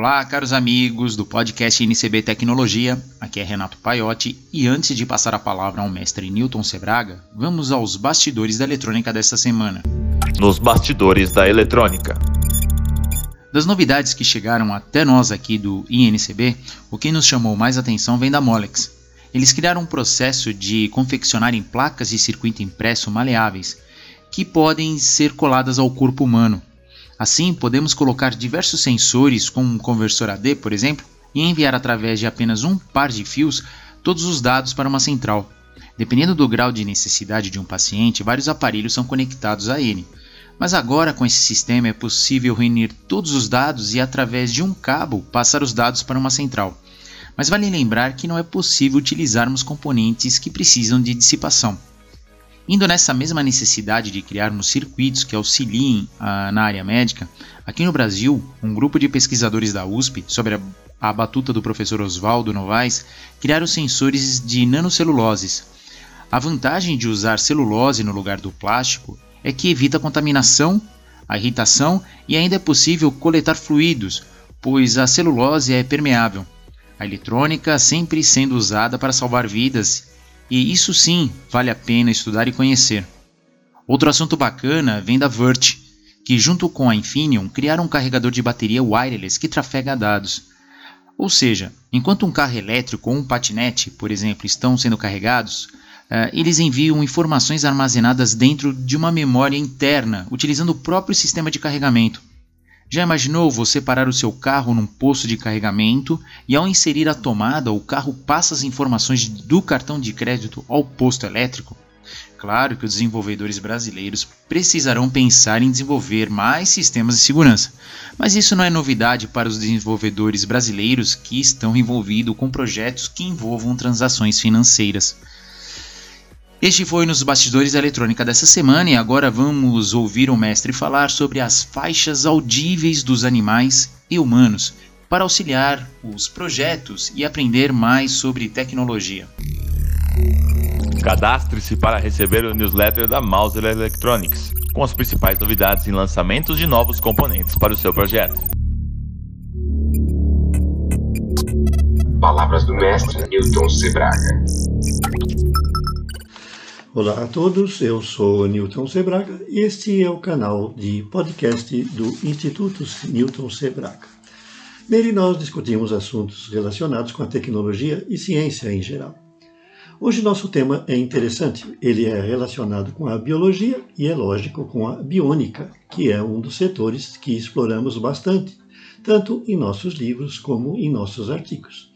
Olá, caros amigos do podcast NCB Tecnologia. Aqui é Renato Paiotti e antes de passar a palavra ao mestre Newton Sebraga, vamos aos bastidores da eletrônica desta semana. Nos bastidores da eletrônica. Das novidades que chegaram até nós aqui do INCB, o que nos chamou mais atenção vem da Molex. Eles criaram um processo de confeccionar em placas de circuito impresso maleáveis, que podem ser coladas ao corpo humano, Assim, podemos colocar diversos sensores, como um conversor AD, por exemplo, e enviar através de apenas um par de fios todos os dados para uma central. Dependendo do grau de necessidade de um paciente, vários aparelhos são conectados a ele. Mas agora, com esse sistema, é possível reunir todos os dados e, através de um cabo, passar os dados para uma central. Mas vale lembrar que não é possível utilizarmos componentes que precisam de dissipação. Indo nessa mesma necessidade de criarmos circuitos que auxiliem a, na área médica, aqui no Brasil, um grupo de pesquisadores da USP, sobre a, a batuta do professor Oswaldo Novaes, criaram sensores de nanoceluloses. A vantagem de usar celulose no lugar do plástico é que evita a contaminação, a irritação e ainda é possível coletar fluidos, pois a celulose é permeável. A eletrônica sempre sendo usada para salvar vidas e isso sim vale a pena estudar e conhecer. Outro assunto bacana vem da Vert, que junto com a Infineon criaram um carregador de bateria wireless que trafega dados. Ou seja, enquanto um carro elétrico ou um patinete, por exemplo, estão sendo carregados, uh, eles enviam informações armazenadas dentro de uma memória interna, utilizando o próprio sistema de carregamento. Já imaginou você parar o seu carro num posto de carregamento e ao inserir a tomada o carro passa as informações do cartão de crédito ao posto elétrico? Claro que os desenvolvedores brasileiros precisarão pensar em desenvolver mais sistemas de segurança, mas isso não é novidade para os desenvolvedores brasileiros que estão envolvidos com projetos que envolvam transações financeiras. Este foi nos bastidores da eletrônica dessa semana e agora vamos ouvir o mestre falar sobre as faixas audíveis dos animais e humanos para auxiliar os projetos e aprender mais sobre tecnologia. Cadastre-se para receber o newsletter da Mauser Electronics, com as principais novidades e lançamentos de novos componentes para o seu projeto. Palavras do mestre Newton Sebraga. Olá a todos, eu sou Newton Sebraga e este é o canal de podcast do Instituto Newton Sebraga. Nele nós discutimos assuntos relacionados com a tecnologia e ciência em geral. Hoje nosso tema é interessante, ele é relacionado com a biologia e é lógico com a biônica, que é um dos setores que exploramos bastante, tanto em nossos livros como em nossos artigos.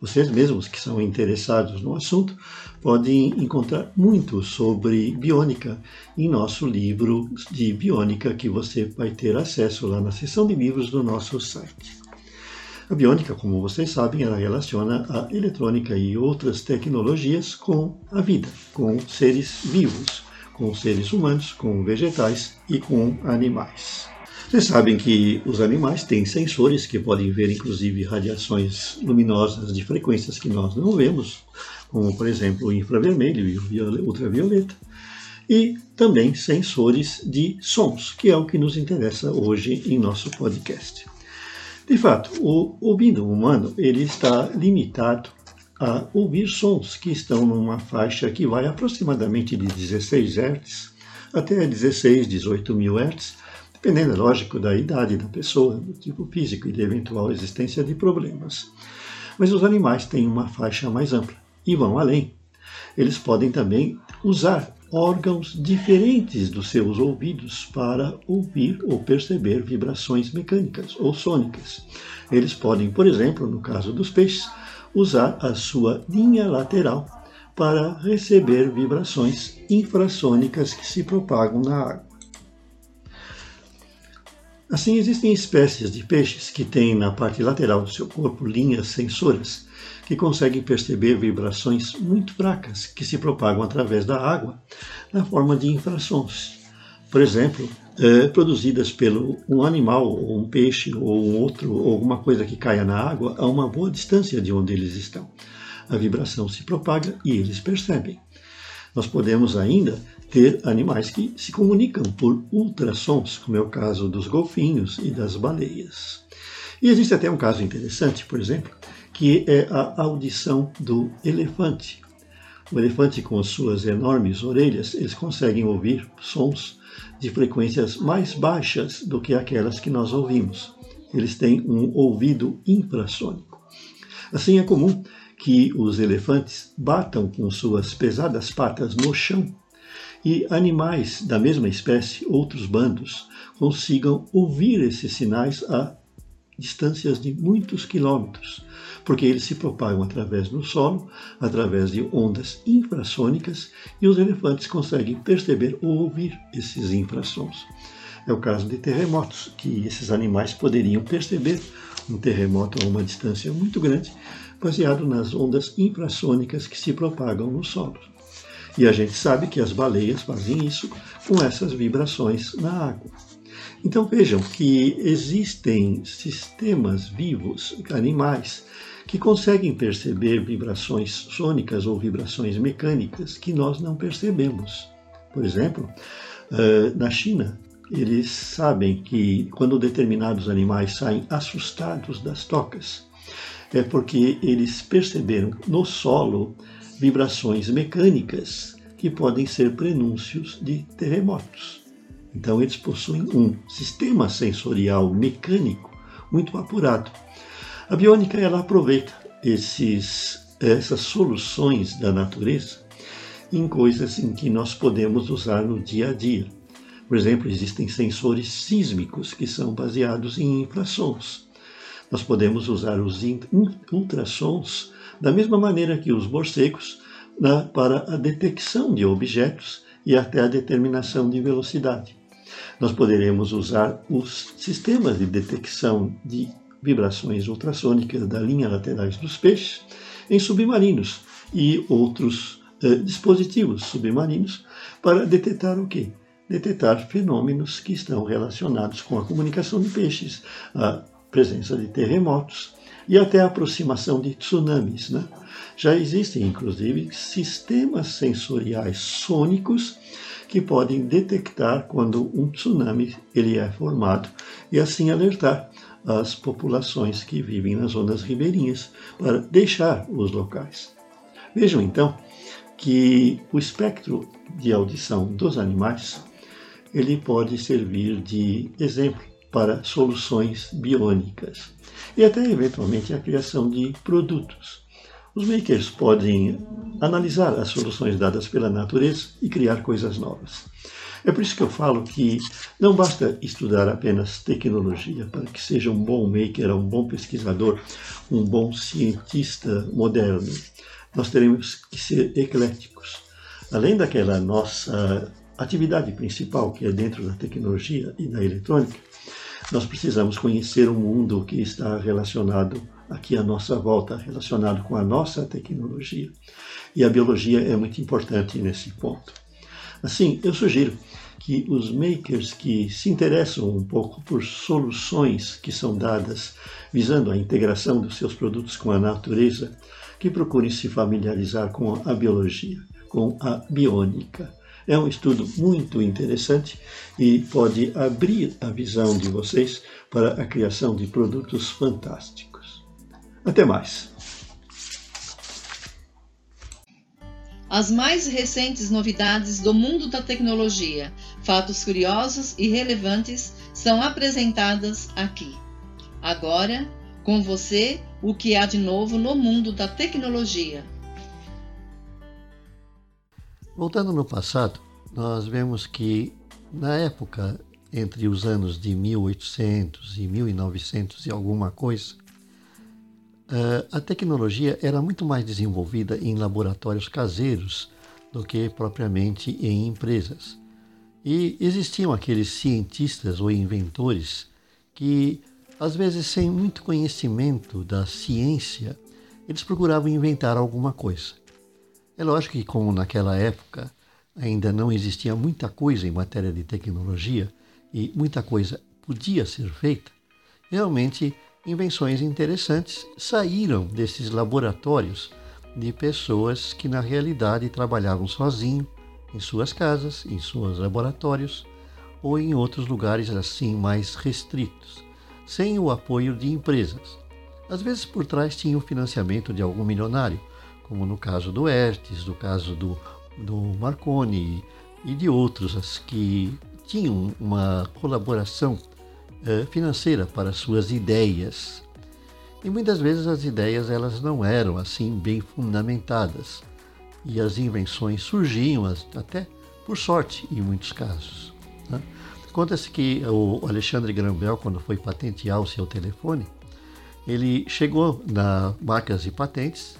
Vocês mesmos que são interessados no assunto podem encontrar muito sobre biônica em nosso livro de biônica que você vai ter acesso lá na seção de livros do nosso site. A biônica, como vocês sabem, ela relaciona a eletrônica e outras tecnologias com a vida, com seres vivos, com seres humanos, com vegetais e com animais. Vocês sabem que os animais têm sensores que podem ver, inclusive, radiações luminosas de frequências que nós não vemos, como, por exemplo, o infravermelho e o ultravioleta. E também sensores de sons, que é o que nos interessa hoje em nosso podcast. De fato, o ouvido humano ele está limitado a ouvir sons que estão numa faixa que vai aproximadamente de 16 Hz até 16, 18 mil Hz, dependendo, é lógico, da idade da pessoa, do tipo físico e da eventual existência de problemas. Mas os animais têm uma faixa mais ampla e vão além. Eles podem também usar órgãos diferentes dos seus ouvidos para ouvir ou perceber vibrações mecânicas ou sônicas. Eles podem, por exemplo, no caso dos peixes, usar a sua linha lateral para receber vibrações infrassônicas que se propagam na água. Assim, existem espécies de peixes que têm na parte lateral do seu corpo linhas sensoras que conseguem perceber vibrações muito fracas que se propagam através da água na forma de infrassons. Por exemplo, é, produzidas pelo um animal, ou um peixe, ou um outro, ou alguma coisa que caia na água a uma boa distância de onde eles estão. A vibração se propaga e eles percebem. Nós podemos ainda ter animais que se comunicam por ultrassons, como é o caso dos golfinhos e das baleias. E existe até um caso interessante, por exemplo, que é a audição do elefante. O elefante, com suas enormes orelhas, eles conseguem ouvir sons de frequências mais baixas do que aquelas que nós ouvimos. Eles têm um ouvido infrassônico. Assim, é comum que os elefantes batam com suas pesadas patas no chão e animais da mesma espécie, outros bandos, consigam ouvir esses sinais a distâncias de muitos quilômetros, porque eles se propagam através do solo, através de ondas infrassônicas, e os elefantes conseguem perceber ou ouvir esses infrassons. É o caso de terremotos, que esses animais poderiam perceber um terremoto a uma distância muito grande, baseado nas ondas infrassônicas que se propagam no solo. E a gente sabe que as baleias fazem isso com essas vibrações na água. Então vejam que existem sistemas vivos, animais, que conseguem perceber vibrações sônicas ou vibrações mecânicas que nós não percebemos. Por exemplo, eh, na China, eles sabem que quando determinados animais saem assustados das tocas, é porque eles perceberam no solo vibrações mecânicas que podem ser prenúncios de terremotos. Então, eles possuem um sistema sensorial mecânico muito apurado. A biônica ela aproveita esses, essas soluções da natureza em coisas em que nós podemos usar no dia a dia. Por exemplo, existem sensores sísmicos que são baseados em infrassons. Nós podemos usar os ultrassons da mesma maneira que os morcegos né, para a detecção de objetos e até a determinação de velocidade. Nós poderemos usar os sistemas de detecção de vibrações ultrassônicas da linha laterais dos peixes em submarinos e outros eh, dispositivos submarinos para detectar o quê? Detectar fenômenos que estão relacionados com a comunicação de peixes, a presença de terremotos e até a aproximação de tsunamis. Né? Já existem, inclusive, sistemas sensoriais sônicos que podem detectar quando um tsunami ele é formado e assim alertar as populações que vivem nas zonas ribeirinhas para deixar os locais. Vejam então que o espectro de audição dos animais ele pode servir de exemplo para soluções biônicas e até eventualmente a criação de produtos. Os makers podem analisar as soluções dadas pela natureza e criar coisas novas. É por isso que eu falo que não basta estudar apenas tecnologia para que seja um bom maker, um bom pesquisador, um bom cientista moderno. Nós teremos que ser ecléticos. Além daquela nossa atividade principal, que é dentro da tecnologia e da eletrônica, nós precisamos conhecer o mundo que está relacionado aqui à nossa volta, relacionado com a nossa tecnologia. E a biologia é muito importante nesse ponto. Assim, eu sugiro que os makers que se interessam um pouco por soluções que são dadas visando a integração dos seus produtos com a natureza, que procurem se familiarizar com a biologia, com a biônica. É um estudo muito interessante e pode abrir a visão de vocês para a criação de produtos fantásticos. Até mais. As mais recentes novidades do mundo da tecnologia, fatos curiosos e relevantes são apresentadas aqui. Agora, com você, o que há de novo no mundo da tecnologia. Voltando no passado, nós vemos que na época entre os anos de 1800 e 1900 e alguma coisa, Uh, a tecnologia era muito mais desenvolvida em laboratórios caseiros do que propriamente em empresas. E existiam aqueles cientistas ou inventores que, às vezes, sem muito conhecimento da ciência, eles procuravam inventar alguma coisa. É lógico que, como naquela época ainda não existia muita coisa em matéria de tecnologia e muita coisa podia ser feita, realmente invenções interessantes saíram desses laboratórios de pessoas que na realidade trabalhavam sozinhos em suas casas, em seus laboratórios ou em outros lugares assim mais restritos. sem o apoio de empresas. Às vezes por trás tinha o financiamento de algum milionário, como no caso do Hertz, no caso do, do Marconi e de outros que tinham uma colaboração eh, financeira para suas ideias. E muitas vezes as ideias elas não eram assim bem fundamentadas e as invenções surgiam até por sorte em muitos casos. Né? Conta-se que o Alexandre Graham Bell, quando foi patentear o seu telefone, ele chegou na marcas e patentes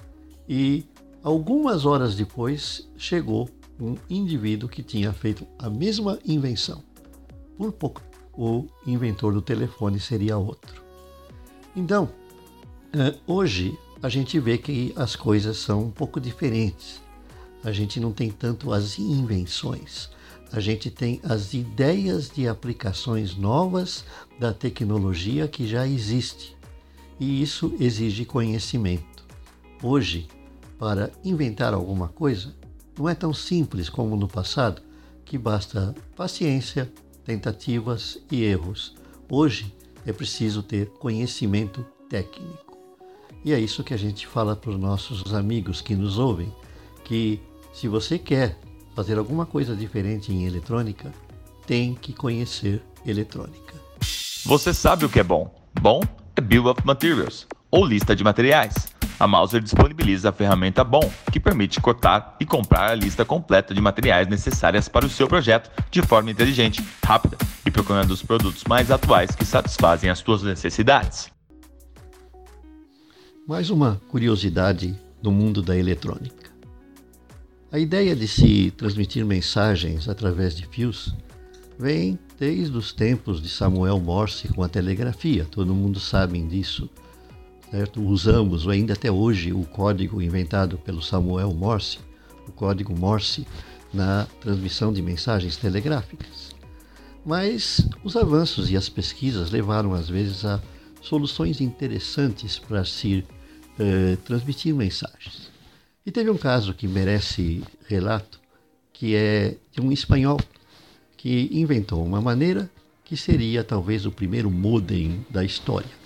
e algumas horas depois chegou um indivíduo que tinha feito a mesma invenção. Por pouco, o inventor do telefone seria outro. Então, eh, hoje a gente vê que as coisas são um pouco diferentes. A gente não tem tanto as invenções, a gente tem as ideias de aplicações novas da tecnologia que já existe. E isso exige conhecimento. Hoje, para inventar alguma coisa, não é tão simples como no passado, que basta paciência, tentativas e erros. Hoje é preciso ter conhecimento técnico. E é isso que a gente fala para os nossos amigos que nos ouvem, que se você quer fazer alguma coisa diferente em eletrônica, tem que conhecer eletrônica. Você sabe o que é bom? Bom é Bill of Materials, ou lista de materiais. A Mauser disponibiliza a ferramenta BOM, que permite cotar e comprar a lista completa de materiais necessárias para o seu projeto de forma inteligente, rápida e procurando os produtos mais atuais que satisfazem as suas necessidades. Mais uma curiosidade do mundo da eletrônica. A ideia de se transmitir mensagens através de fios vem desde os tempos de Samuel Morse com a telegrafia. Todo mundo sabe disso. Certo? Usamos ainda até hoje o código inventado pelo Samuel Morse, o código Morse, na transmissão de mensagens telegráficas. Mas os avanços e as pesquisas levaram às vezes a soluções interessantes para se eh, transmitir mensagens. E teve um caso que merece relato, que é de um espanhol que inventou uma maneira que seria talvez o primeiro modem da história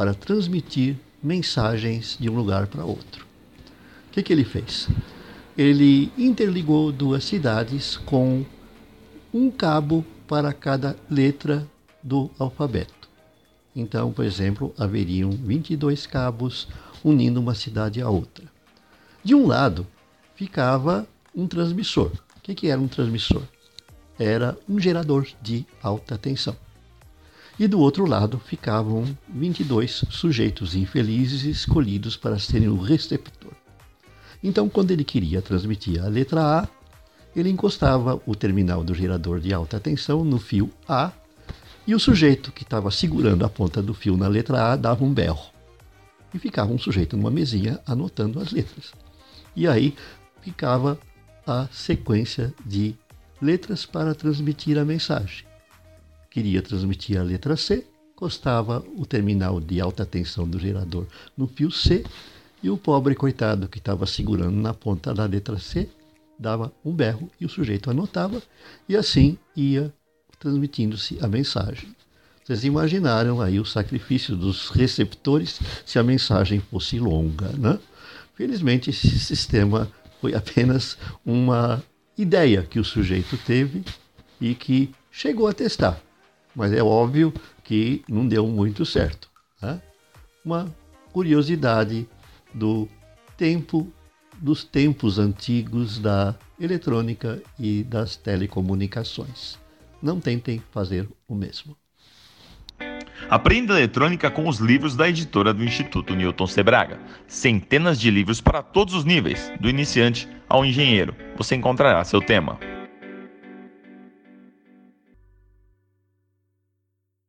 para transmitir mensagens de um lugar para outro. O que, que ele fez? Ele interligou duas cidades com um cabo para cada letra do alfabeto. Então, por exemplo, haveriam 22 cabos unindo uma cidade a outra. De um lado ficava um transmissor. O que, que era um transmissor? Era um gerador de alta tensão. E do outro lado ficavam 22 sujeitos infelizes escolhidos para serem o receptor. Então, quando ele queria transmitir a letra A, ele encostava o terminal do gerador de alta tensão no fio A e o sujeito que estava segurando a ponta do fio na letra A dava um berro. E ficava um sujeito numa mesinha anotando as letras. E aí ficava a sequência de letras para transmitir a mensagem. Queria transmitir a letra C, encostava o terminal de alta tensão do gerador no fio C e o pobre coitado que estava segurando na ponta da letra C dava um berro e o sujeito anotava e assim ia transmitindo-se a mensagem. Vocês imaginaram aí o sacrifício dos receptores se a mensagem fosse longa, né? Felizmente, esse sistema foi apenas uma ideia que o sujeito teve e que chegou a testar. Mas é óbvio que não deu muito certo. Né? Uma curiosidade do tempo, dos tempos antigos da eletrônica e das telecomunicações. Não tentem fazer o mesmo. Aprenda eletrônica com os livros da editora do Instituto Newton Sebraga. Centenas de livros para todos os níveis, do iniciante ao engenheiro. Você encontrará seu tema.